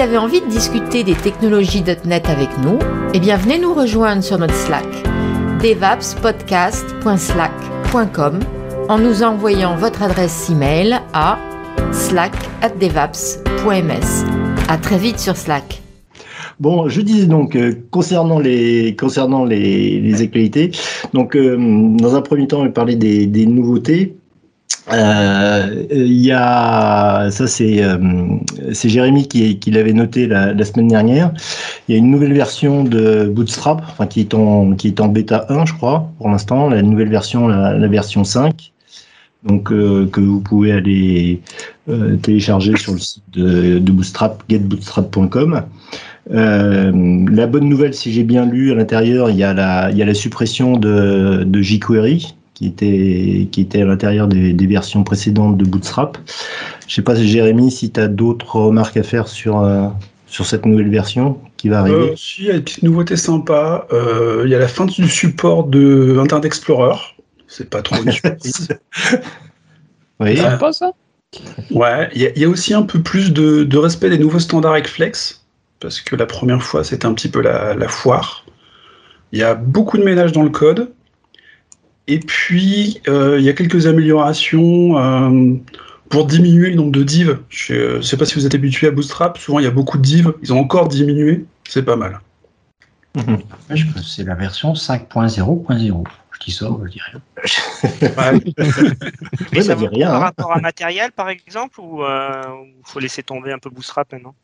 avez envie de discuter des technologies .NET avec nous, eh bien venez nous rejoindre sur notre Slack devapspodcast.slack.com en nous envoyant votre adresse email à slack@devaps.ms. À très vite sur Slack. Bon, je disais donc euh, concernant les concernant les, actualités. Donc, euh, dans un premier temps, on va parler des nouveautés. Euh, Il y a ça, c'est euh, c'est Jérémy qui, qui l'avait noté la, la, semaine dernière. Il y a une nouvelle version de Bootstrap, enfin qui est en qui est en bêta 1, je crois, pour l'instant. La nouvelle version, la, la version 5 donc euh, que vous pouvez aller euh, télécharger sur le site de, de Bootstrap, getbootstrap.com. Euh, la bonne nouvelle, si j'ai bien lu à l'intérieur, il il y a la suppression de, de jQuery qui était, qui était à l'intérieur des, des, versions précédentes de Bootstrap. Je sais pas, Jérémy, si tu as d'autres remarques à faire sur, euh, sur cette nouvelle version qui va arriver. Euh, si, il y a une petite nouveauté sympa. Euh, il y a la fin du support de Internet Explorer. C'est pas trop une surprise. oui. C'est pas ça Ouais, il y, y, a aussi un peu plus de, de respect des nouveaux standards avec Flex parce que la première fois, c'était un petit peu la, la, foire. Il y a beaucoup de ménage dans le code. Et puis, euh, il y a quelques améliorations euh, pour diminuer le nombre de divs. Je ne sais pas si vous êtes habitué à Bootstrap. Souvent, il y a beaucoup de divs. Ils ont encore diminué. C'est pas mal. Mmh. C'est la version 5.0.0. Je dis ça, je dis rien. Mais ça vaut rien, par hein. rapport à matériel, par exemple, ou il euh, faut laisser tomber un peu Bootstrap maintenant?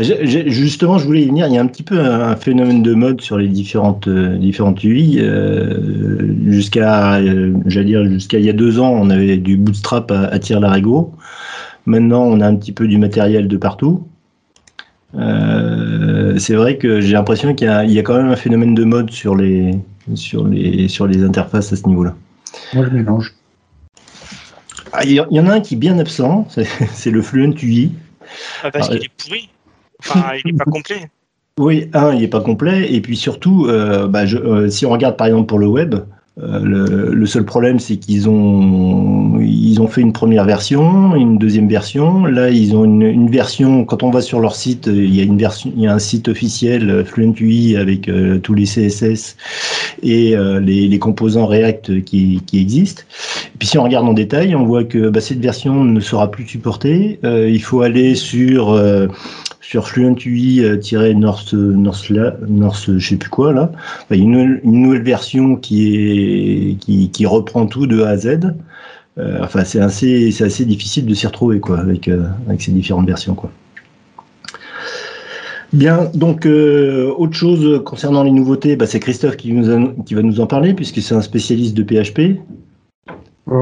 Justement, je voulais y venir. Il y a un petit peu un phénomène de mode sur les différentes euh, différentes UI. Euh, jusqu'à, euh, j'allais dire, jusqu'à il y a deux ans, on avait du bootstrap à, à tir larigot. Maintenant, on a un petit peu du matériel de partout. Euh, c'est vrai que j'ai l'impression qu'il y, y, a quand même un phénomène de mode sur les sur les sur les interfaces à ce niveau-là. Moi, je mélange. Ah, il y, y, en a un qui est bien absent, c'est le Fluent UI. Ah, parce qu'il est pourri. Enfin, il n'est pas complet. Oui, un, il n'est pas complet. Et puis surtout, euh, bah, je, euh, si on regarde par exemple pour le web, euh, le, le, seul problème, c'est qu'ils ont, ils ont fait une première version, une deuxième version. Là, ils ont une, une, version. Quand on va sur leur site, il y a une version, il y a un site officiel Fluent UI avec tous les CSS et les, les, composants React qui, qui, existent. Et puis, si on regarde en détail, on voit que bah, cette version ne sera plus supportée. il faut aller sur sur Fluent UI-North, North, North, je sais plus quoi là. Il y a une, une nouvelle version qui est qui, qui, reprend tout de A à Z. Euh, enfin, c'est assez, c'est assez difficile de s'y retrouver quoi avec euh, avec ces différentes versions quoi. Bien, donc euh, autre chose concernant les nouveautés, bah, c'est Christophe qui, nous a, qui va nous en parler puisque c'est un spécialiste de PHP.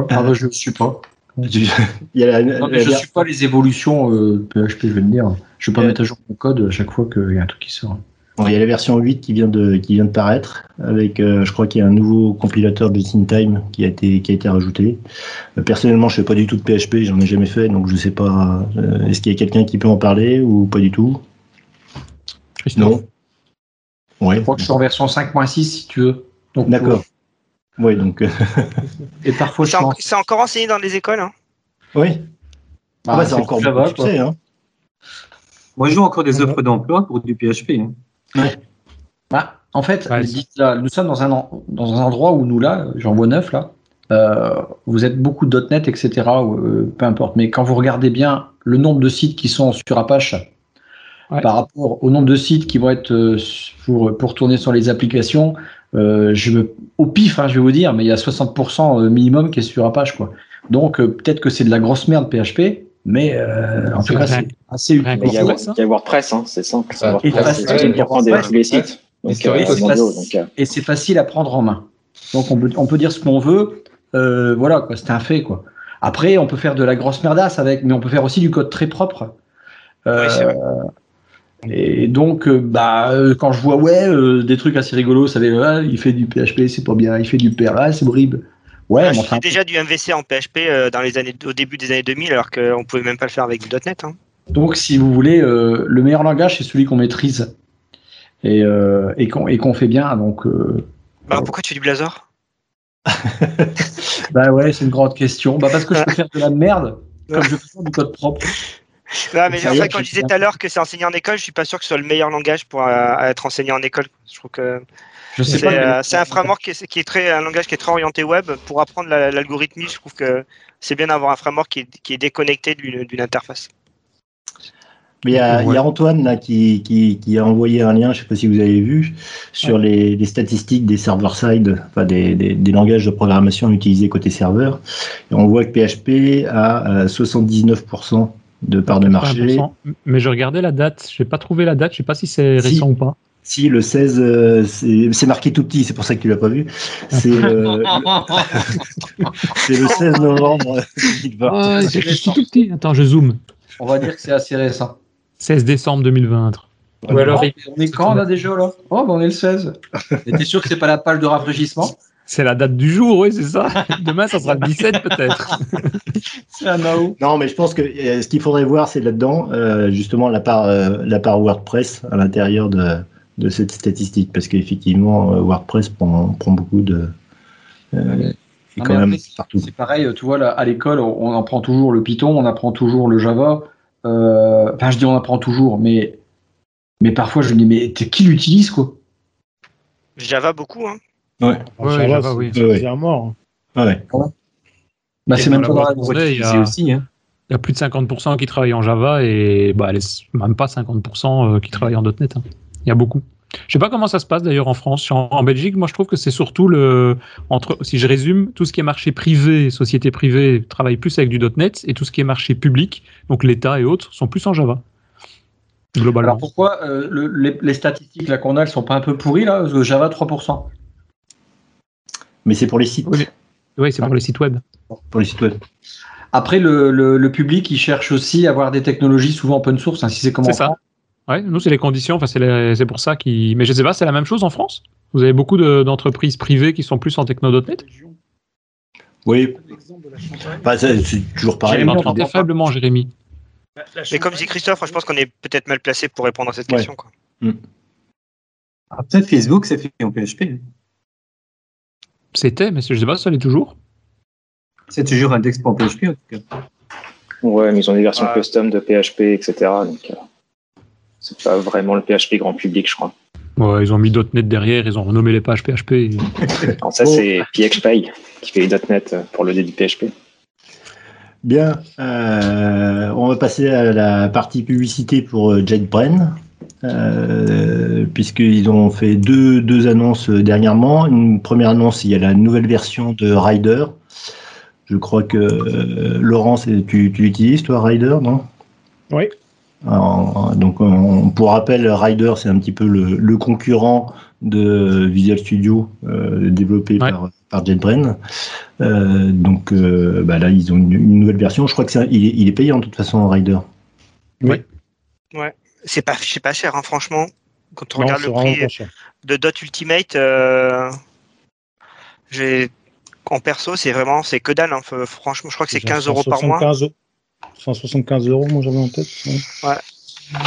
Ah bah, je ne suis pas. Il y a la, non, la, je ne suis pas les évolutions euh, PHP, je veux dire. Je ne vais pas mettre à jour mon code à chaque fois qu'il y a un truc qui sort. Bon, il y a la version 8 qui vient de, qui vient de paraître, avec, euh, je crois qu'il y a un nouveau compilateur in time qui a été, qui a été rajouté. Euh, personnellement, je ne fais pas du tout de PHP, j'en ai jamais fait, donc je ne sais pas. Euh, Est-ce qu'il y a quelqu'un qui peut en parler ou pas du tout? Non. Ouais. Je crois que je suis en version 5.6 si tu veux. D'accord. Oui, donc. Et parfois, c'est, en, c'est encore enseigné dans les écoles. Hein. Oui. Ah, bah, c'est, c'est encore beaucoup succès. Hein. Moi, je joue encore des offres d'emploi pour du PHP. Hein. Ouais. Bah, en fait, ouais, là, nous sommes dans un, dans un endroit où nous, là, j'en vois neuf, là, euh, vous êtes beaucoup de .NET, etc., euh, peu importe. Mais quand vous regardez bien le nombre de sites qui sont sur Apache ouais. par rapport au nombre de sites qui vont être euh, pour, pour tourner sur les applications, euh, je me, au pif, hein, je vais vous dire, mais il y a 60% minimum qui est sur Apache. Quoi. Donc, euh, peut-être que c'est de la grosse merde PHP, mais euh, en tout cas, c'est assez utile. Il y, a, il y a WordPress, hein, c'est simple. Sites. et c'est facile à prendre en main. Donc, on peut, on peut dire ce qu'on veut. Euh, voilà, quoi, c'est un fait. Quoi. Après, on peut faire de la grosse merdasse avec, mais on peut faire aussi du code très propre. Euh, oui, c'est vrai. Et donc, euh, bah, quand je vois ouais euh, des trucs assez rigolos, ça ah, il fait du PHP, c'est pas bien, il fait du PRA, c'est horrible. Ouais, ah, je faisais déjà du MVC en PHP euh, dans les années, au début des années 2000, alors qu'on pouvait même pas le faire avec du .NET. Hein. Donc, si vous voulez, euh, le meilleur langage, c'est celui qu'on maîtrise et, euh, et qu'on qu fait bien. Donc, bah, pourquoi tu fais du Blazor? Bah ouais, c'est une grande question. Bah parce que je peux faire de la merde comme je faire du code propre. Non, mais quand je disais tout à l'heure que c'est enseigné en école, je suis pas sûr que ce soit le meilleur langage pour euh, être enseigné en école. Je trouve que c'est euh, un framework qui est, qui est, très un langage qui est très orienté web pour apprendre l'algorithmie. Je trouve que c'est bien d'avoir un framework qui est, qui est déconnecté d'une interface. Mais il y, a, Antoine là, qui, qui, a envoyé un lien, je ne sais pas si vous avez vu, sur les, les, statistiques des server-side, enfin des, des, des, langages de programmation utilisés côté serveur. Et on voit que PHP a 79% euh, de part de marché. Mais je regardais la date, je n'ai pas trouvé la date, je ne sais pas si c'est récent ou pas. Si, le 16, euh, c'est marqué tout petit, c'est pour ça que tu l'as pas vu. C'est le, le 16 novembre. Ah, c'est tout petit. Attends, je zoome. On va dire que c'est assez récent. 16 décembre 2020. Ou alors, on est quand là déjà là? Oh, ben on est le 16. T'es sûr que c'est pas la page de rafraîchissement? C'est la date du jour, oui, c'est ça. Demain, ça sera le 17 peut-être. c'est un Non, mais je pense que euh, ce qu'il faudrait voir, c'est là-dedans, euh, justement, la part, euh, la part WordPress à l'intérieur de, de, cette statistique. Parce qu'effectivement, WordPress prend, prend, beaucoup de. C'est pareil, tu vois, là, à l'école, on apprend toujours le Python, on apprend toujours le Java. Euh, enfin, je dis on apprend toujours, mais, mais parfois je me dis, mais qui l'utilise quoi? Java beaucoup, hein Ouais, Java, oui. C'est un mort. Hein. Ouais. Bah, c'est même pas dans la il y, a, aussi, hein. il y a plus de 50% qui travaillent en Java et bah, même pas 50% euh, qui travaillent en .NET. Hein. Il y a beaucoup. Je sais pas comment ça se passe d'ailleurs en France. En, Belgique, moi je trouve que c'est surtout le entre si je résume, tout ce qui est marché privé, société privée travaille plus avec du .NET et tout ce qui est marché public, donc l'État et autres, sont plus en Java. Globalement. Alors pourquoi euh, les, statistiques là qu'on a, elles sont pas un peu pourries là Java 3%. Mais c'est pour les sites. Oui, c'est pour les sites web. Pour les sites web. Après, le, public, il cherche aussi à avoir des technologies souvent open source, hein, si c'est comment ça. Ouais, nous, c'est les conditions. Enfin, c'est pour ça qui. Mais je sais pas, c'est la même chose en France? Vous avez beaucoup d'entreprises privées qui sont plus en techno.net Oui. c'est toujours pareil. Jérémy, faiblement, Jérémy. Mais comme dit Christophe, je pense qu'on est peut-être mal placé pour répondre à cette question. Quoi. Mm. Ah, peut-être Facebook, c'est fait en PHP. C'était, mais je sais pas, ça l'est toujours. C'est toujours un pour PHP en tout cas. Ouais, mais ils ont des versions custom de PHP, etc. Donc, euh, c'est pas vraiment le PHP grand public, je crois. Ouais, ils ont mis .NET derrière, ils ont renommé les pages PHP. Alors ça, c'est PXPy qui fait .NET pour le début PHP. Bien, euh, on va passer à la partie publicité pour euh, JetBrain, euh, puisqu'ils ont fait deux, deux annonces dernièrement. Une première annonce, il y a la nouvelle version de Rider. Je crois que Laurence, tu, tu l'utilises, toi, Rider, non? Oui donc, pour rappel, Rider, c'est un petit peu le, concurrent de Visual Studio euh, développé par. Euh, donc euh, bah là, ils ont une, nouvelle version. Je crois que est, il, est, payant de toute façon, Rider. Oui. Ouais. C'est pas, pas cher, hein, franchement. Quand on regarde le prix de Dot Ultimate, j'ai en perso, c'est vraiment c'est que dalle. Hein. Franchement, je crois que c'est 15 euros par mois. 175 euros, moi j'avais en tête. Ouais.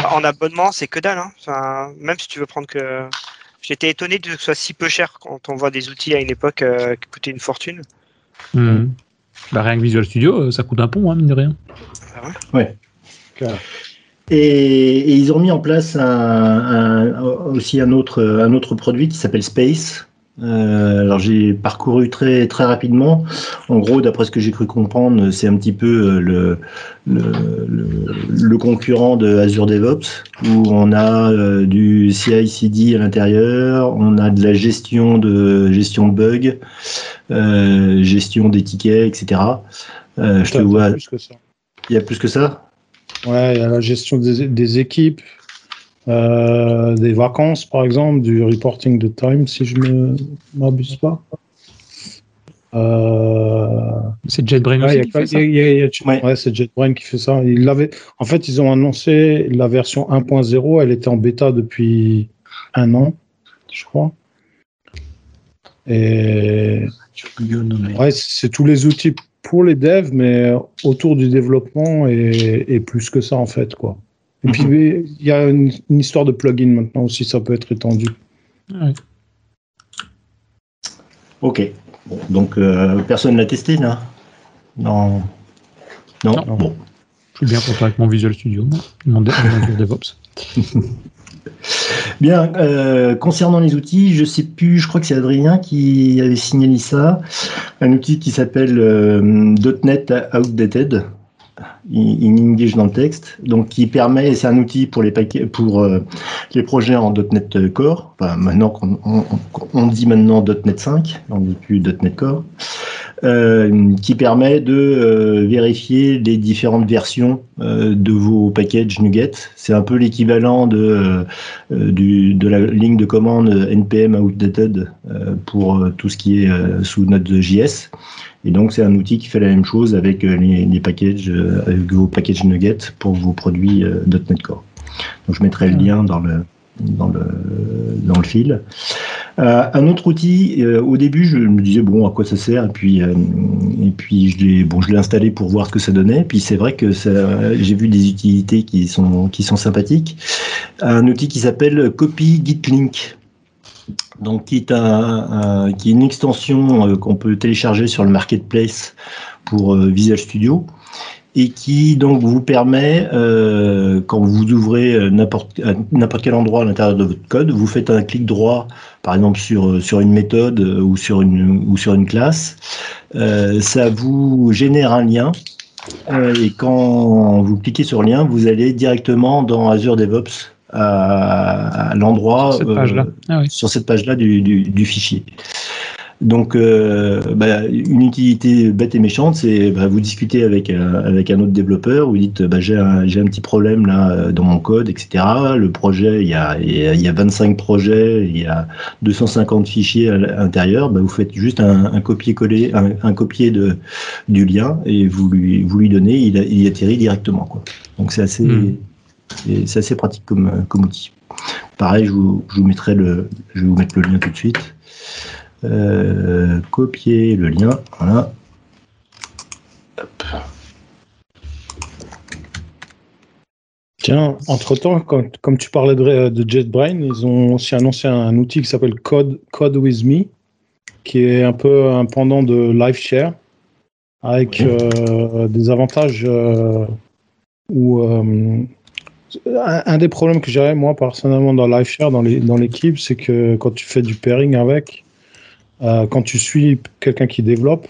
En abonnement, c'est que dalle. Hein. même si tu veux prendre que. J'étais étonné que ce soit si peu cher quand on voit des outils à une époque euh, qui coûtaient une fortune. Hmm. Bah, rien que Visual Studio, euh, ça coûte un pont, hein, mine de rien. Ah ouais. Et, ils ont mis en place aussi un autre, un autre produit qui s'appelle Space, euh, alors j'ai parcouru très très rapidement. En gros, d'après ce que j'ai cru comprendre, c'est un petit peu euh, le, le, concurrent de Azure DevOps, où on a euh, du CI/CD à l'intérieur, on a de la gestion de gestion de bugs, gestion des tickets, etc. je te vois. Il y a plus que ça? Ouais, il y a la gestion des équipes, euh, des vacances, par exemple, du reporting de time, si je ne m'abuse pas. c'est JetBrain aussi qui fait ça. ouais, c'est JetBrain qui fait ça. Il avait, en fait, ils ont annoncé la version 1.0. Elle était en bêta depuis un an, je crois. Et ouais, c'est tous les outils pour les devs, mais autour du développement et, et plus que ça en fait, quoi. Et puis, mhm. il y a une, histoire de plugin maintenant aussi, ça peut être étendu. Ok. donc, euh, personne ne l'a testé, là? Non. non? Bon. Je suis bien content avec mon Visual Studio, mon, DevOps. Bien, euh, concernant les outils, je sais plus, je crois que c'est Adrien qui avait signalé ça, un outil qui s'appelle euh, .NET Outdated in English dans le texte, donc qui permet, c'est un outil pour les paquets, pour euh, les projets en .NET Core. Enfin, maintenant on, on, dit maintenant .NET 5, on dit plus .NET Core, euh, qui permet de euh, vérifier les différentes versions de vos packages NuGet. C'est un peu l'équivalent de du, de la ligne de commande npm outdated pour tout ce qui est sous Node.js. Et donc, c'est un outil qui fait la même chose avec euh, les, packages, euh, vos packages Nugget pour vos produits euh, .NET Core. Donc, je mettrai le lien dans le, dans le, dans le fil. un autre outil, au début, je me disais, bon, à quoi ça sert? Et puis, et puis je l'ai bon, je installé pour voir ce que ça donnait. Puis c'est vrai que j'ai vu des utilités qui sont, qui sont sympathiques. Un outil qui s'appelle Copy Git Link donc qui est, un, qui est une extension euh, qu'on peut télécharger sur le marketplace pour euh, Visual Studio et qui donc vous permet, euh, quand vous ouvrez n'importe n'importe quel endroit à l'intérieur de votre code, vous faites un clic droit, par exemple sur sur une méthode ou sur une ou sur une classe, ça vous génère un lien et quand vous cliquez sur le lien, vous allez directement dans Azure DevOps à, l'endroit euh, ah sur cette page-là du, du, fichier. Donc, euh, bah, une utilité bête et méchante, c'est bah, vous discutez avec, euh, avec un autre développeur, vous dites bah, j'ai un, un, petit problème là dans mon code, etc. Le projet, il y a, il y a 25 projets, il y a 250 fichiers à l'intérieur. Vous faites juste un, un copier-coller, un, un, copier de, du lien et vous lui, vous lui donnez, il, il atterrit directement. Quoi. Donc, c'est assez. Hmm c'est assez pratique comme, comme outil. Pareil, je vous, je vous, mettrai le, je vais vous mettre le lien tout de suite. Euh, copier le lien, voilà. Tiens, entre-temps, comme tu parlais de, de, JetBrain, ils ont aussi annoncé un, outil qui s'appelle Code, Code With Me, qui est un peu un pendant de LiveShare, avec euh, des avantages euh, où un, des problèmes que j'ai, moi, personnellement, dans LiveShare, dans l'équipe, dans c'est que quand tu fais du pairing avec, euh, quand tu suis quelqu'un qui développe,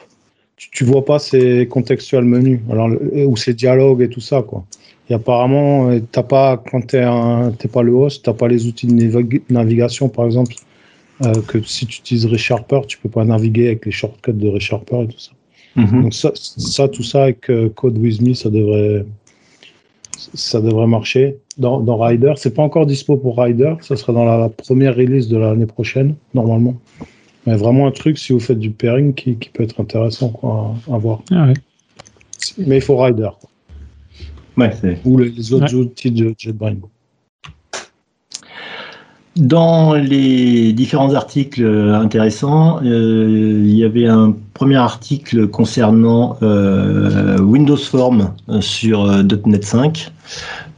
tu, ne vois pas ses contextuels menus, alors, ou ses dialogues et tout ça, quoi. Et apparemment, euh, t'as pas, quand tu n'es pas le host, tu n'as pas les outils de navigation, par exemple, euh, que si tu utilises ReSharper, tu peux pas naviguer avec les shortcuts de ReSharper et tout ça. Mm-hmm. Donc ça, ça, tout ça avec Code With Me, ça devrait, ça devrait marcher. Dans, dans Rider, c'est pas encore dispo pour Rider, ça sera dans la, première release de l'année prochaine, normalement. Mais vraiment un truc, si vous faites du pairing, qui, peut être intéressant quoi, à, voir. Ah Mais il faut Rider. Ou les, autres outils de JetBrains. Dans les différents articles intéressants, euh, il y avait un premier article concernant euh, Windows Form sur euh, .NET 5,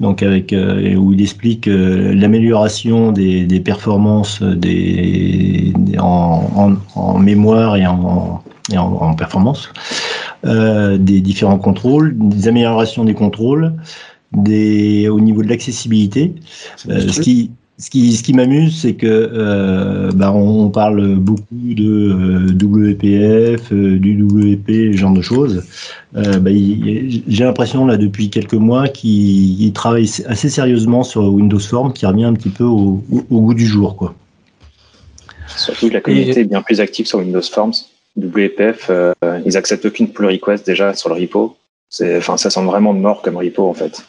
donc avec où il explique l'amélioration des, performances des, en, mémoire et en, en performance des différents contrôles, des améliorations des contrôles, des, au niveau de l'accessibilité, ce qui ce qui, m'amuse, c'est que euh, bah, on parle beaucoup de euh, WPF, euh, du WP, ce genre de choses. Bah, j'ai l'impression là depuis quelques mois qu'il travaille assez sérieusement sur Windows Form, qui revient un petit peu au, goût du jour, quoi. Surtout que la communauté est bien plus active sur Windows Forms. WPF, ils acceptent aucune pull request déjà sur le repo. Ça sent vraiment mort comme repo en fait.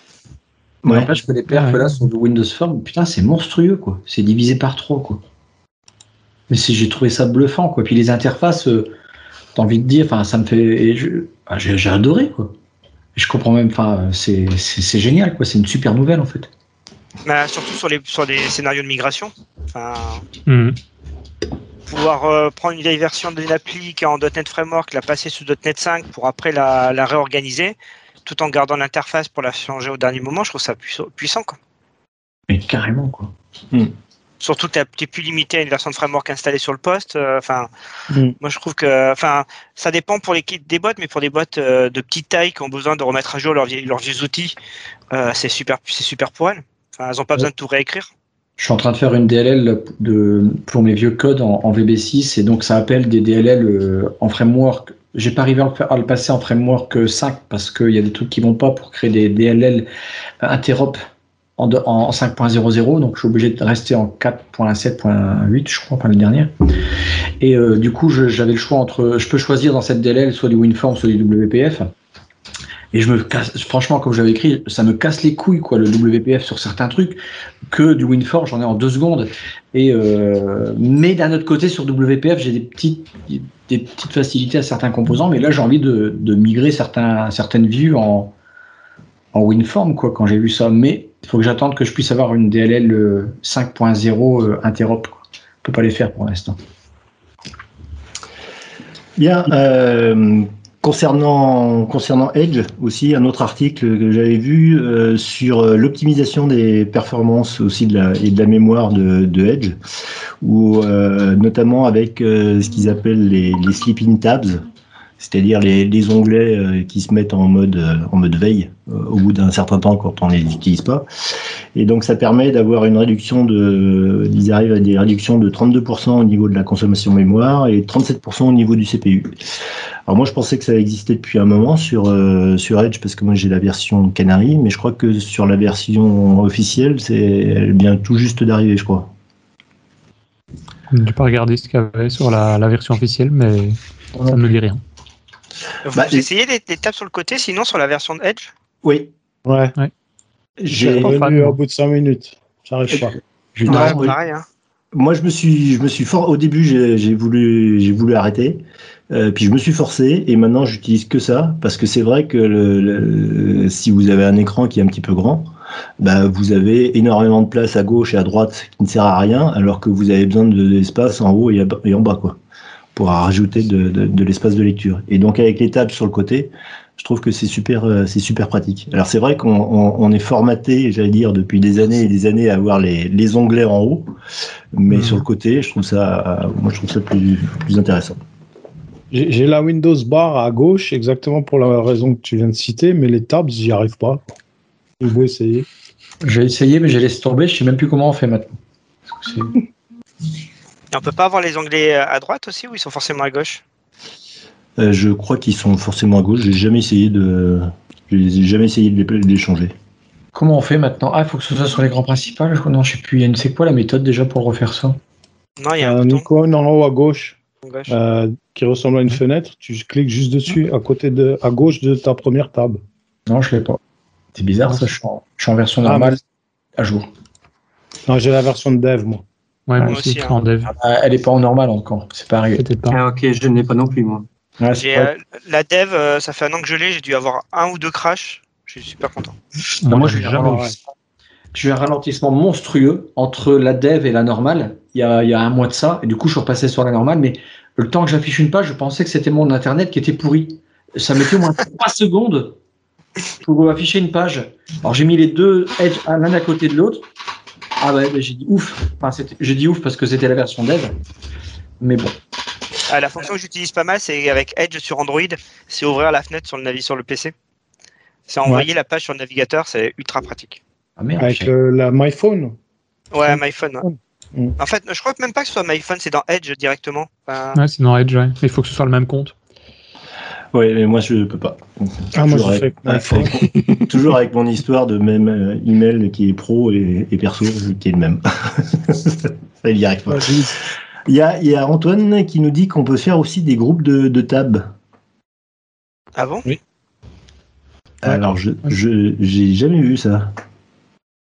Ouais. Après, je les perfs là sur Windows Form, putain, c'est monstrueux, quoi. C'est divisé par trois, quoi. Mais j'ai trouvé ça bluffant, quoi. Puis les interfaces, euh, t'as envie de dire, enfin, ça me fait. Ah, j'ai adoré, quoi. Je comprends même, enfin, c'est génial, quoi. C'est une super nouvelle, en fait. Bah, surtout sur les, sur des scénarios de migration. Enfin, mhm. Pouvoir euh, prendre une vieille version d'une appli qui est en .NET Framework, la passer sous .NET 5 pour après la, la réorganiser tout en gardant l'interface pour la changer au dernier moment, je trouve ça puissant. Quoi. Mais carrément, quoi. Hmm. Surtout que tu es plus limité à une version de framework installée sur le poste. Euh, enfin, mm. moi je trouve que, enfin, ça dépend pour les des boîtes, mais pour des boîtes euh, de petite taille qui ont besoin de remettre à jour leurs, leurs vieux outils, euh, c'est super, c'est super pour elles. Enfin, elles n'ont pas besoin de tout réécrire. Je suis en train de faire une DLL de, pour mes vieux codes en, VB6 et donc ça appelle des DLL en framework. J'ai pas arrivé à le, passer en framework 5 parce qu'il y a des trucs qui vont pas pour créer des DLL interop en, en 5.00, donc je suis obligé de rester en 4.7.8, je crois, pas le dernier. Et euh, du coup, j'avais le choix entre, je peux choisir dans cette DLL soit du WinForm, soit du WPF. Et je me casse, franchement, comme j'avais écrit, ça me casse les couilles, quoi, le WPF sur certains trucs, que du WinForm, j'en ai en deux secondes. Euh, mais d'un autre côté, sur WPF, j'ai des petites, des petites facilités à certains composants, mais là, j'ai envie de, de, migrer certains, certaines vues en, en WinForm, quoi, quand j'ai vu ça. Mais il faut que j'attende que je puisse avoir une DLL 5.0 euh, interop. Je ne peux pas les faire pour l'instant. Bien. Euh, concernant, concernant Edge aussi, un autre article que j'avais vu euh, sur l'optimisation des performances aussi de la, et de la mémoire de, Edge, ou notamment avec ce qu'ils appellent les, les sleeping tabs c'est-à-dire les, onglets euh, qui se mettent en mode, euh, en mode veille euh, au bout d'un certain temps quand on les utilise pas. Et donc ça permet d'avoir une réduction de, ils arrivent à des réductions de 32% au niveau de la consommation mémoire et 37% au niveau du CPU. Alors moi je pensais que ça existait depuis un moment sur sur Edge parce que moi j'ai la version Canary, mais je crois que sur la version officielle c'est elle vient tout juste d'arriver, je crois. Je n'ai pas regardé ce qu'il y avait sur la, la version officielle, mais ça ne me dit rien. Vous bah, essayez des, des sur le côté, sinon sur la version de Edge Oui. Ouais. J'ai revenu au bout de 5 minutes. J'arrive pas. Je hein. Moi, je me suis, je me suis fort. Au début, j'ai voulu, j'ai voulu arrêter. Euh, puis je me suis forcé et maintenant j'utilise que ça parce que c'est vrai que le, si vous avez un écran qui est un petit peu grand, bah, vous avez énormément de place à gauche et à droite qui ne sert à rien alors que vous avez besoin d'espace en haut et, et en bas quoi pour rajouter de, de, l'espace de lecture. Et donc avec les tables sur le côté, je trouve que c'est super, euh, c'est super pratique. Alors c'est vrai qu'on on, est formaté, j'allais dire, depuis des années et des années à avoir les, les onglets en haut, mais mmh. sur le côté, je trouve ça, moi je trouve ça plus, plus intéressant. J'ai la Windows bar à gauche, exactement pour la raison que tu viens de citer, mais les tabs, j'y arrive pas. J'ai beau essayer. J'ai essayé, mais j'ai laissé tomber. Je sais même plus comment on fait maintenant. On peut pas avoir les onglets euh, à droite aussi ou ils sont forcément à gauche? Euh, Je crois qu'ils sont forcément à gauche. J'ai jamais essayé de, j'ai jamais essayé de les, changer. Comment on fait maintenant? Ah, il faut que ce soit sur l'écran principal. Non, je sais plus. C'est quoi la méthode déjà pour refaire ça? Non, il y a un, un icône en haut à gauche, euh, qui ressemble à une fenêtre. Tu cliques juste dessus, à côté de, à gauche de ta première table. Non, je l'ai pas. C'est bizarre ça. Je suis, en, version ah, normale, à jour. Non, j'ai la version de dev moi. Ouais, moi, aussi, en dev. Ah, elle est pas en normal encore, c'est. Pas. Ah, ok, je n'ai pas non plus, moi. Euh, la dev, euh, ça fait un an que je l'ai, j'ai dû avoir un ou deux crashs. Je suis super content. moi, j'ai eu un ralentissement monstrueux entre la dev et la normale il y, a, il y a un mois de ça, et du coup, je suis repassé sur la normale, mais le temps que j'affiche une page, je pensais que c'était mon internet qui était pourri. Ça mettait au moins 3 secondes pour afficher une page. Alors, j'ai mis les deux edge l'un à côté de l'autre. Ah ouais, j'ai dit ouf. Enfin, j'ai dit ouf parce que c'était la version dev. Mais bon. Ah, la fonction que j'utilise pas mal, c'est avec Edge sur Android, c'est ouvrir la fenêtre sur le navi sur le PC. C'est envoyer la page sur le navigateur, c'est ultra pratique. Ah, avec la MyPhone Ouais, MyPhone. Mm. En fait, je crois même pas que ce soit MyPhone, c'est dans Edge directement. Ouais, c'est dans Edge, ouais. il faut que ce soit le même compte. Oui, mais moi je peux pas. Ah, moi je fais toujours avec mon histoire de même euh, email qui est pro et, perso qui est le même. Ça y arrive pas. Il y, a, il y a Antoine qui nous dit qu'on peut faire aussi des groupes de, de tab. Ah bon? Oui. Alors je j'ai jamais vu ça.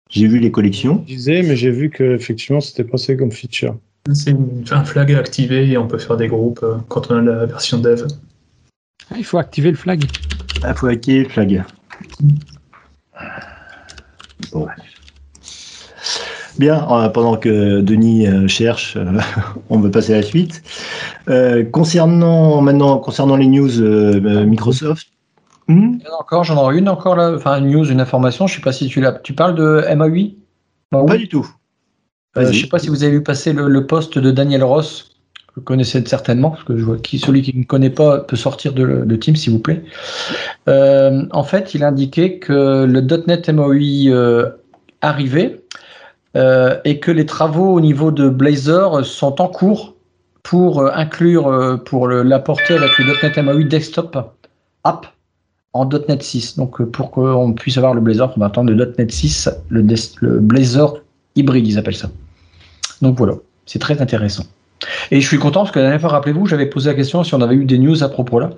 J'ai vu les collections. Je disais, mais j'ai vu que effectivement c'était passé comme feature. C'est un flag activé et on peut faire des groupes euh, quand on a la version dev. Ah, il faut activer le flag. Ah, il faut activer le flag. Bon. Bien, euh, pendant que Denis euh, cherche, euh, on va passer à la suite. concernant maintenant, concernant les news Microsoft. Hmm encore, j'en ai une encore là, enfin une news, une information. Je sais pas si tu l'as. Tu parles de MAUI Pas du tout. je ne sais pas si vous avez vu passer le, le poste de Daniel Ross. Vous connaissez certainement, parce que je vois qui, celui qui ne connaît pas peut sortir de, de Team, s'il vous plaît. en fait, il indiquait que le .NET MOI arrivait et que les travaux au niveau de Blazor sont en cours pour inclure, pour l'apporter avec le .NET MOI Desktop App en .NET 6. Donc, euh, pour qu'on puisse avoir le Blazor, on va attendre le .NET 6, le, le Blazor hybride, ils appellent ça. Donc voilà, c'est très intéressant. Et je suis content parce que la dernière fois, rappelez-vous, j'avais posé la question si on avait eu des news à propos là.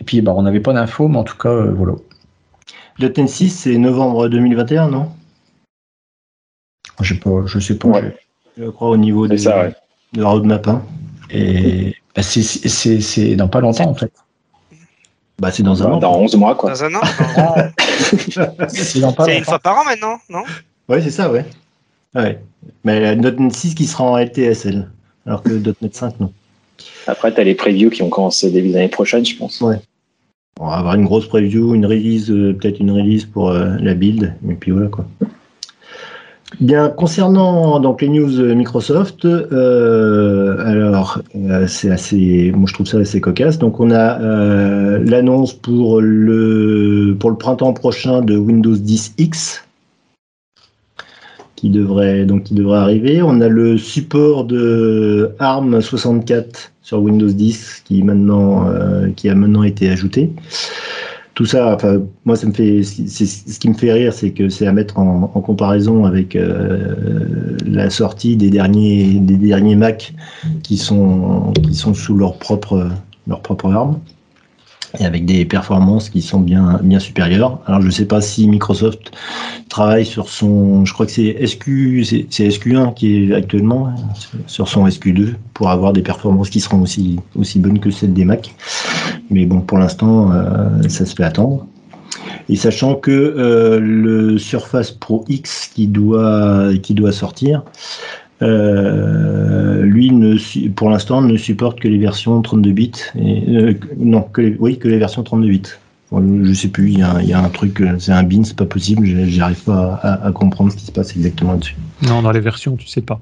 Et puis, bah, on n'avait pas d'infos, mais en tout cas, euh, voilà. .NET 6, c'est novembre 2021, non? Je ne je sais pas. Je crois au niveau de, ça, de la roadmap. Hein. Et bah, c'est dans pas longtemps, en fait. Bah, c'est dans un an. Dans 11 mois, quoi. Dans un an C'est une fois par an maintenant, non? Oui, c'est ça, ouais. ouais. Mais la .NET 6 qui sera en LTSL, alors que .NET 5, non. Après, tu as les previews qui ont commencé début d'année prochaine, je pense. Ouais. On va avoir une grosse preview, une release, euh, peut-être une release pour euh, la build, et puis voilà, quoi. Bien, concernant donc les news Microsoft, euh, alors c'est assez, moi je trouve ça assez cocasse. Donc on a l'annonce pour le pour le printemps prochain de Windows 10 X qui devrait donc qui devrait arriver. On a le support de ARM 64 sur Windows 10 qui maintenant qui a maintenant été ajouté tout ça, enfin, moi, ça me fait, ce qui me fait rire, c'est que c'est à mettre en, comparaison avec euh, la sortie des derniers, des derniers Mac qui sont, qui sont sous leur propre, leur propre arme et avec des performances qui sont bien, bien supérieures. Alors je ne sais pas si Microsoft travaille sur son, je crois que c'est SQ, c'est SQ1 qui est actuellement sur son SQ2 pour avoir des performances qui seront aussi, aussi bonnes que celles des Mac. Mais bon, pour l'instant, euh, ça se fait attendre. Et sachant que euh, le Surface Pro X qui doit, qui doit sortir, euh, lui, ne, pour l'instant, ne supporte que les versions 32 bits. Et, euh, non, que oui, que les versions 32 bits. je sais plus, il y, a, un truc, euh, c'est un bin, c'est pas possible, j'arrive pas à, comprendre ce qui se passe exactement dessus. Non, dans les versions, tu sais pas.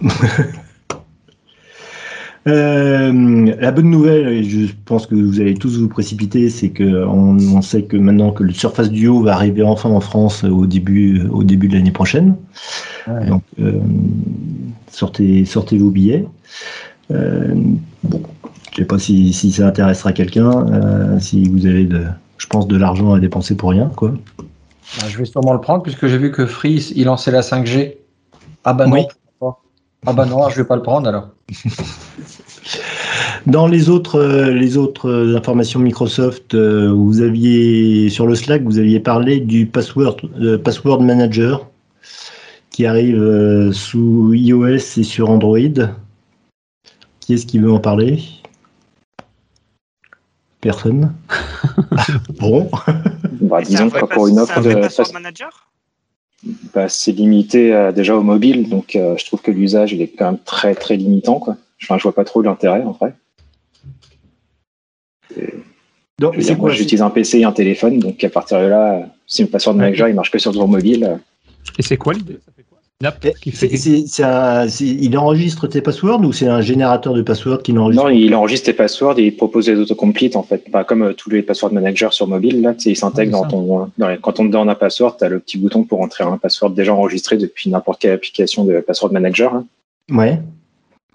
la bonne nouvelle, et je pense que vous allez tous vous précipiter, c'est que on, sait que maintenant que le Surface Duo va arriver enfin en France au début, au début de l'année prochaine. Donc, euh, sortez, sortez vos billets. Euh, bon, je sais pas si, ça intéressera quelqu'un, euh, si vous avez, de, je pense, de l'argent à dépenser pour rien, quoi. Bah, je vais sûrement le prendre puisque j'ai vu que Free, il lançait la 5G. Ah bah non. Ah bah non, je vais pas le prendre alors. Dans les autres, les autres informations Microsoft, vous aviez sur le Slack, vous aviez parlé du password, password manager qui arrive euh, sous iOS et sur Android. Qui est-ce qui veut en parler? Personne? bon. Bah, disons que pour une offre de manager? Bah, c'est limité déjà au mobile, donc euh, je trouve que l'usage il est quand même très très limitant. Quoi. Enfin, je vois pas trop l'intérêt en vrai. Donc, moi, j'utilise un PC et un téléphone, donc à partir de là, si le password manager il marche que sur le mobile. Et c'est quoi l'idée? Il enregistre tes passwords ou c'est un générateur de passwords qui l'enregistre Non, il enregistre tes passwords et il propose des autocompletes en fait. Bah, comme euh, tous les password managers sur mobile, là, il s'intègre dans ton. quand on te donne un password, tu as le petit bouton pour entrer un password déjà enregistré depuis n'importe quelle application de password manager. Hein. Ouais.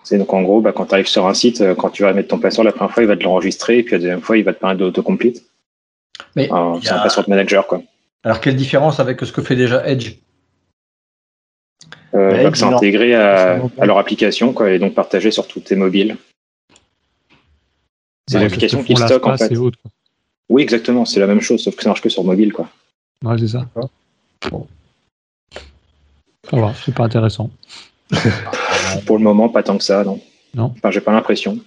C'est donc en gros, bah, quand tu arrives sur un site, euh, quand tu vas mettre ton password la première fois, il va te l'enregistrer et puis la deuxième fois, il va te permettre d'autocomplete. Mais c'est un password manager quoi. Alors quelle différence avec ce que fait déjà Edge? Euh, c'est intégré à, leur application quoi, et donc partagé sur tous tes mobiles. C'est l'application qui stocke en fait. oui, exactement, c'est la même chose, sauf que ça marche que sur mobile. Quoi. Ouais, c'est ça. Bon. c'est pas intéressant. Pour le moment, pas tant que ça, non. Non. Enfin, j'ai pas l'impression.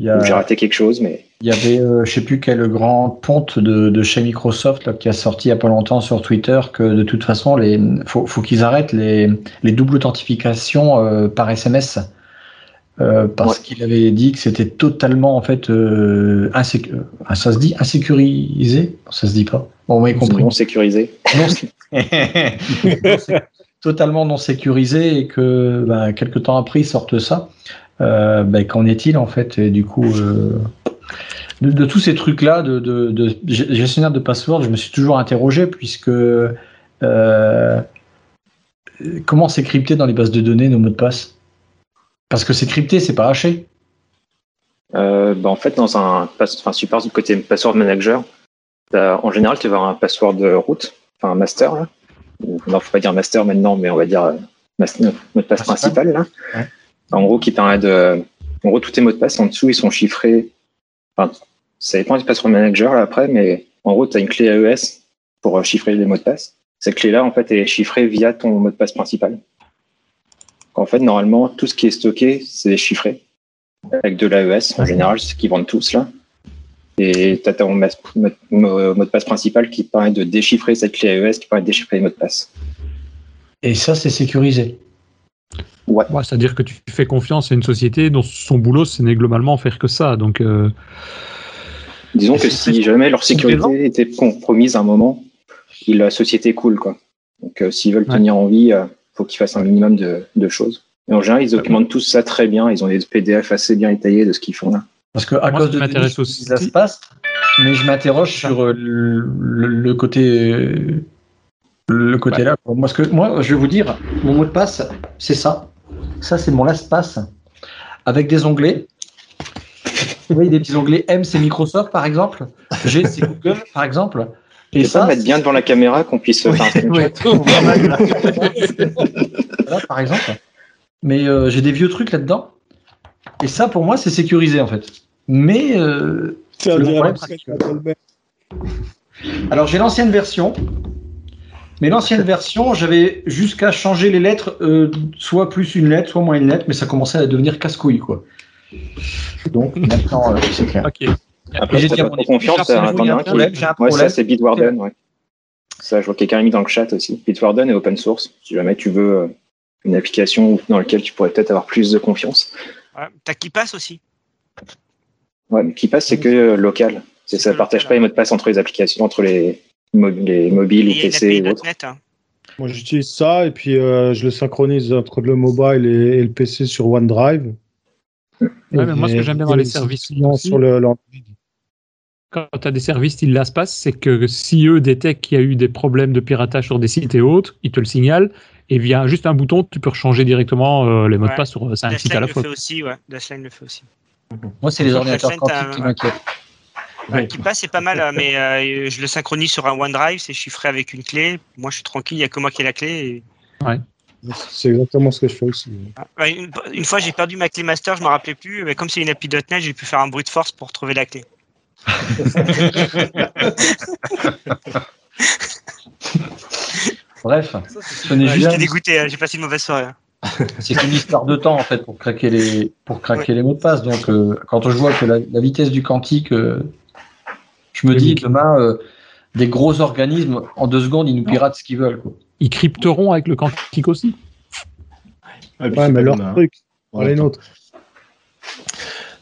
J'ai raté quelque chose, mais. Il y avait, euh, je sais plus quel grand ponte de, chez Microsoft qui a sorti il y a pas longtemps sur Twitter que de toute façon, il faut, qu'ils arrêtent les, doubles authentifications euh, par SMS. Euh, parce qu'il avait dit que c'était totalement en fait ah, ça se dit insécurisé? Ça se dit pas. Bon, on compris. non sécurisé. Non, totalement non sécurisé et que bah, quelques temps après ils sortent ça, euh, bah, qu'en est-il en fait Et du coup, euh, de, tous ces trucs-là, de, de, gestionnaire de password, je me suis toujours interrogé puisque euh, comment c'est crypté dans les bases de données nos mots de passe? Parce que c'est crypté, c'est pas haché. bah en fait, dans un, enfin, si du côté password manager, en général, tu vas avoir un password route, enfin un master là non, faut pas dire master maintenant, mais on va dire master, mot de passe principal. Là. En gros, qui permet de. En gros, tous tes mots de passe en dessous, ils sont chiffrés. Enfin, ça dépend du password manager après, mais en gros, tu as une clé AES pour euh, chiffrer les mots de passe. Cette clé-là, en fait, est chiffrée via ton mot de passe principal. En fait, normalement, tout ce qui est stocké, c'est chiffré avec de l'AES en général, ce qu'ils vendent tous là. Et tu as ton mot de passe principal qui permet de déchiffrer cette clé AES qui permet de déchiffrer les mots de passe. Et ça, c'est sécurisé. Ouais. C'est-à-dire que tu fais confiance à une société dont son boulot, ce n'est globalement faire que ça. Donc, euh, Disons que si jamais leur sécurité était compromise à un moment, la société coule. Quoi. Donc, euh, s'ils veulent tenir en vie, il euh, faut qu'ils fassent un minimum de, de, choses. Et en général, ils documentent tout ça très bien. Ils ont des PDF assez bien étayés de ce qu'ils font là. Parce que à cause de m'intéresse aussi, ça se passe, mais je m'interroge sur euh, le, côté le côté là. Moi, que, moi, je vais vous dire, mon mot de passe, c'est ça. Ça, c'est mon LastPass avec des onglets. Vous voyez des petits onglets M, c'est Microsoft, par exemple. G, c'est Google, par exemple. Et ça, mettre bien devant la caméra qu'on puisse faire par exemple. Mais euh, j'ai des vieux trucs là-dedans. Et ça, pour moi, c'est sécurisé en fait. Mais euh, alors j'ai l'ancienne version, mais l'ancienne version, j'avais jusqu'à changer les lettres, euh, soit plus une lettre, soit moins une lettre, mais ça commençait à devenir casse-couille quoi. Donc maintenant, euh, c'est clair. Ok. Après, j'ai pas confiance, un Ouais, ça c'est Bitwarden. Ouais. Ça, je vois quelqu'un a mis dans le chat aussi. Bitwarden est open source. Si jamais tu veux une application dans laquelle tu pourrais peut-être avoir plus de confiance. Ouais, T'as qui passe aussi. Ouais, mais qui passe, c'est que euh, local. Ça ne partage pas les mots de passe entre les applications, entre les, les mobiles, les PC. Hein. Moi, j'utilise ça et puis euh, je le synchronise entre le mobile et, le PC sur OneDrive. Ouais, mais moi, ce que j'aime bien dans les services sur le, quand tu as des services style LastPass, c'est que si eux détectent qu'il y a eu des problèmes de piratage sur des sites et autres, ils te le signalent et via juste un bouton, tu peux changer directement euh, les mots de passe sur 5 sites à la fois. Le fait aussi, ouais. Dashline le fait aussi. Moi, c'est les ordinateurs quantiques qui m'inquiètent. Qui passe, c'est pas mal, hein, mais euh, je le synchronise sur un OneDrive, c'est chiffré avec une clé. Moi, je suis tranquille, il n'y a que moi qui ai la clé. Ouais. C'est exactement ce que je fais aussi. Ah, une, fois, j'ai perdu ma clé master, je ne me rappelais plus, mais comme c'est une API.NET, j'ai pu faire un bruit de force pour trouver la clé. Bref, ce n'est J'étais dégoûté, hein, j'ai passé une mauvaise soirée. Hein. C'est une histoire de temps en fait pour craquer les pour craquer les mots de passe. Donc euh, quand je vois que la, vitesse du quantique, euh, je me dis demain euh, des gros organismes en deux secondes ils nous piratent ce qu'ils veulent. Ils crypteront avec le quantique aussi. Ouais, mais leur truc, les nôtres.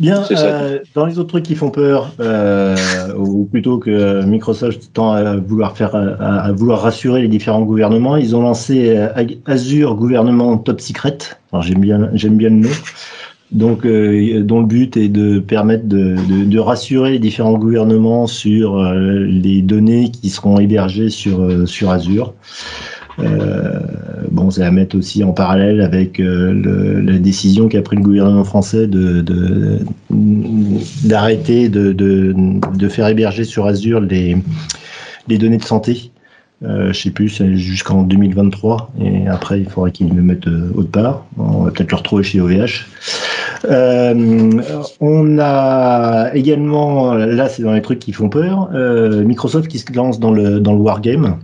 Bien, euh, dans les autres trucs qui font peur, euh, ou plutôt que Microsoft tend à vouloir faire, à, vouloir rassurer les différents gouvernements, ils ont lancé euh, Azure gouvernement top secret. Alors j'aime bien, j'aime bien le nom. Donc, dont le but est de permettre de, de, de rassurer les différents gouvernements sur les données qui seront hébergées sur sur Azure. Euh, bon, c'est à mettre aussi en parallèle avec euh, la décision qu'a pris le gouvernement français de d'arrêter de, de, faire héberger sur Azure les, les données de santé. Euh, je sais plus, jusqu'en 2023. Et après, il faudrait qu'ils le mettent autre part. On va peut-être le retrouver chez OVH. On a également, là, c'est dans les trucs qui font peur, Microsoft qui se lance dans le, dans le Wargame.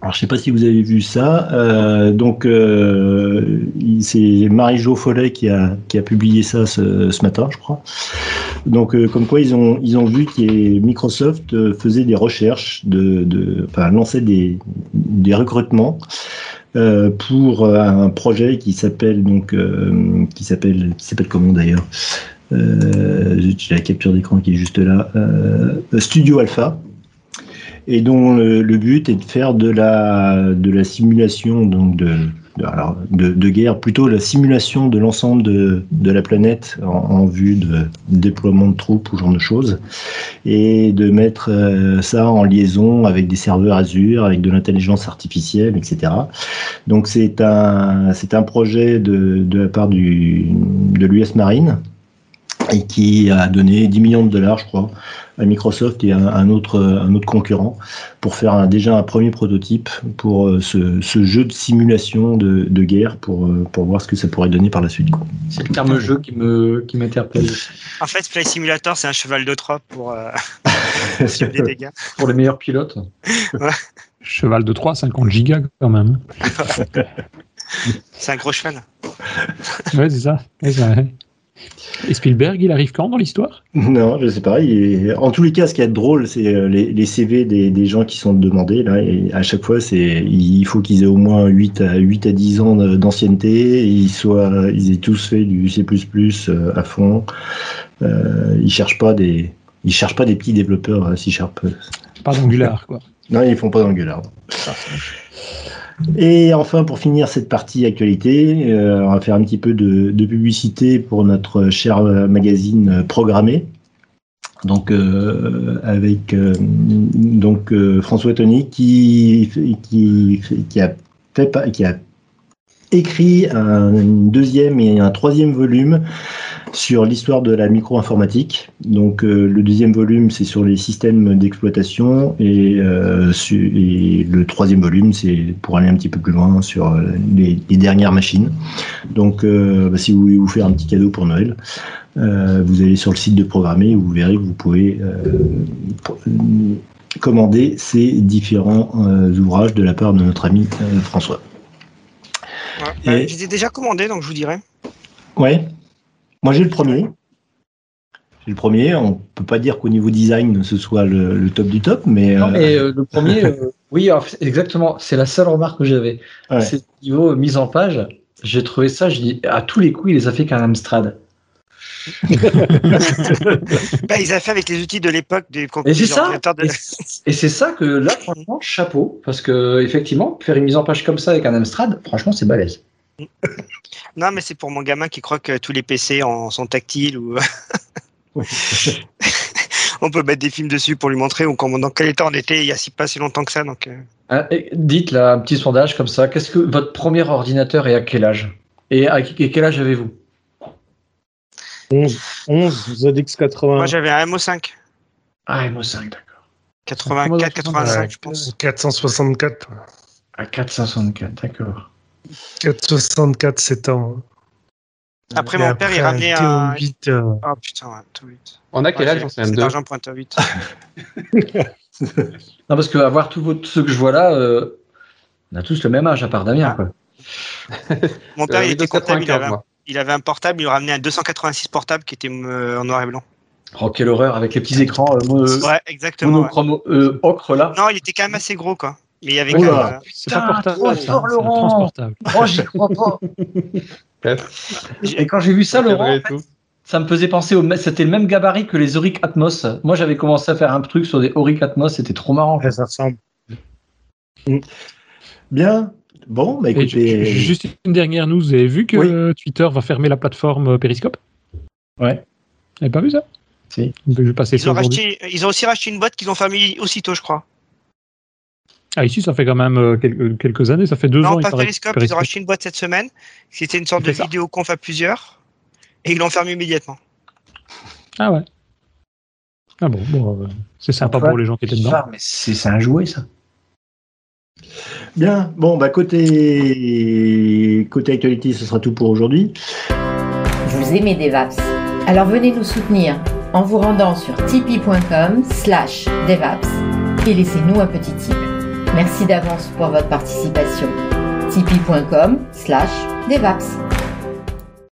Alors, je ne sais pas si vous avez vu ça. Euh, donc, euh, c'est Marie-Jo Follet qui a, qui a publié ça ce, ce matin, je crois. Donc, euh, comme quoi, ils ont, ils ont vu que Microsoft euh, faisait des recherches, de, de, enfin, lançait des, des recrutements euh, pour un projet qui s'appelle donc, qui s'appelle, qui s'appelle comment d'ailleurs? J'ai la capture d'écran qui est juste là. Studio Alpha. et dont le, but est de faire de la, de la simulation donc de, de, guerre, plutôt la simulation de l'ensemble de, de, la planète en, vue de, déploiement de troupes ou genre de choses, et de mettre euh, ça en liaison avec des serveurs Azure, avec de l'intelligence artificielle, etc. Donc c'est un, c'est un projet de, de la part du, de l'US Marine et qui a donné 10 millions de dollars, je crois, à Microsoft et à un autre, un autre concurrent pour faire déjà un premier prototype pour euh, ce, ce jeu de simulation de, de, guerre pour, euh, pour voir ce que ça pourrait donner par la suite. C'est le terme jeu qui me qui m'interpelle. En fait, Flight Simulator, c'est un cheval de Troie pour euh, des dégâts. Pour les meilleurs pilotes. Cheval de Troie, 50 gigas quand même. c'est un gros cheval. ouais, c'est ça. Et Spielberg, il arrive quand dans l'histoire? Non, je sais pas. En tous les cas, ce qui est drôle, c'est euh, les, CV des, gens qui sont demandés. Là, et à chaque fois, c'est il faut qu'ils aient au moins 8 à, 8 à 10 ans d'ancienneté, ils, soient, ils aient tous fait du C++ euh, à fond. Euh, ils cherchent pas des, ils cherchent pas des petits développeurs C Sharp. Pas d'Angular, quoi. Non, ils font pas d'Angular. Et enfin, pour finir cette partie actualité, euh, on va faire un petit peu de, publicité pour notre cher magazine programmé. Donc euh, avec euh, donc François Tony qui, qui a fait qui a écrit un deuxième et un troisième volume sur l'histoire de la micro-informatique. Donc euh, le deuxième volume, c'est sur les systèmes d'exploitation et, euh, le troisième volume, c'est pour aller un petit peu plus loin sur euh, les, dernières machines. Donc bah, si vous voulez vous faire un petit cadeau pour Noël, vous allez sur le site de Programmer et vous verrez que vous pouvez commander ces différents ouvrages de la part de notre ami François. Ouais, bah, déjà commandé, donc je vous dirai. Ouais. Moi, j'ai le premier. J'ai le premier. On peut pas dire qu'au niveau design, ce soit le, top du top, mais. Non, mais euh, le premier, euh, oui, exactement. C'est la seule remarque que j'avais. C'est niveau mise en page. J'ai trouvé ça, je dis, à tous les coups, il les a fait qu'un Amstrad. bah, ils a fait avec les outils de l'époque des Et c'est ça. Et c'est ça que là, franchement, chapeau, parce que effectivement, faire une mise en page comme ça avec un Amstrad, franchement, c'est balèze. Non, mais c'est pour mon gamin qui croit que tous les PC en sont tactiles ou. on peut mettre des films dessus pour lui montrer ou dans quel état on était il y a si pas si longtemps que ça. Donc, euh. ah, dites là, un petit sondage comme ça. Qu'est-ce que votre premier ordinateur est à quel âge? Et à quel âge avez-vous? 11, 11 ZX80. Moi j'avais un MO5. Ah, MO5, d'accord. 84, 85, je pense. 464. À 464, d'accord. 464, 7 ans. Après, mon père, il ramenait un. 8, euh... Oh putain, ouais, tout 8. On a quel âge en CM2 C'est argent pointe 8. non, parce qu'avoir tout ceux que je vois là, euh, on a tous le même âge, à part Damien. Quoi. Mon père, euh, il était comptable, il avait, un, il avait, un, portable, il lui ramenait un 286 portable qui était euh, en noir et blanc. Oh, quelle horreur, avec les petits écrans. ouais, exactement. Monochrome, ouais. ocre là. Non, il était quand même assez gros, quoi. Mais il y avait C'est pas portable. Fort, Laurent. Oh, j'y crois pas. Et quand j'ai vu ça, Laurent, ça me faisait penser au. C'était le même gabarit que les Auric Atmos. Moi, j'avais commencé à faire un truc sur des Auric Atmos, c'était trop marrant. ça ressemble. Bien. Bon, bah écoutez. Juste une dernière news. Vous avez vu que Twitter va fermer la plateforme Periscope? Ouais. Vous n'avez pas vu ça? Si. Je vais passer ils, ont racheté, ils ont aussi racheté une boîte qu'ils ont fermée aussitôt, je crois. Ah, ici, ça fait quand même euh, quelques, quelques années, ça fait deux ans. Non, pas Periscope, ils ont racheté une boîte cette semaine. C'était une sorte de vidéo conf à plusieurs. Et ils l'ont fermé immédiatement. Ah ouais. Ah bon, bon euh, c'est sympa pour les gens qui étaient dedans. mais c'est un jouet, ça. Bien, bon, bah côté, côté actualité, ce sera tout pour aujourd'hui. Vous aimez Devaps Alors venez nous soutenir en vous rendant sur tipeee.com slash devaps et laissez-nous un petit tip. Merci d'avance pour votre participation. tipeee.com slash devaps.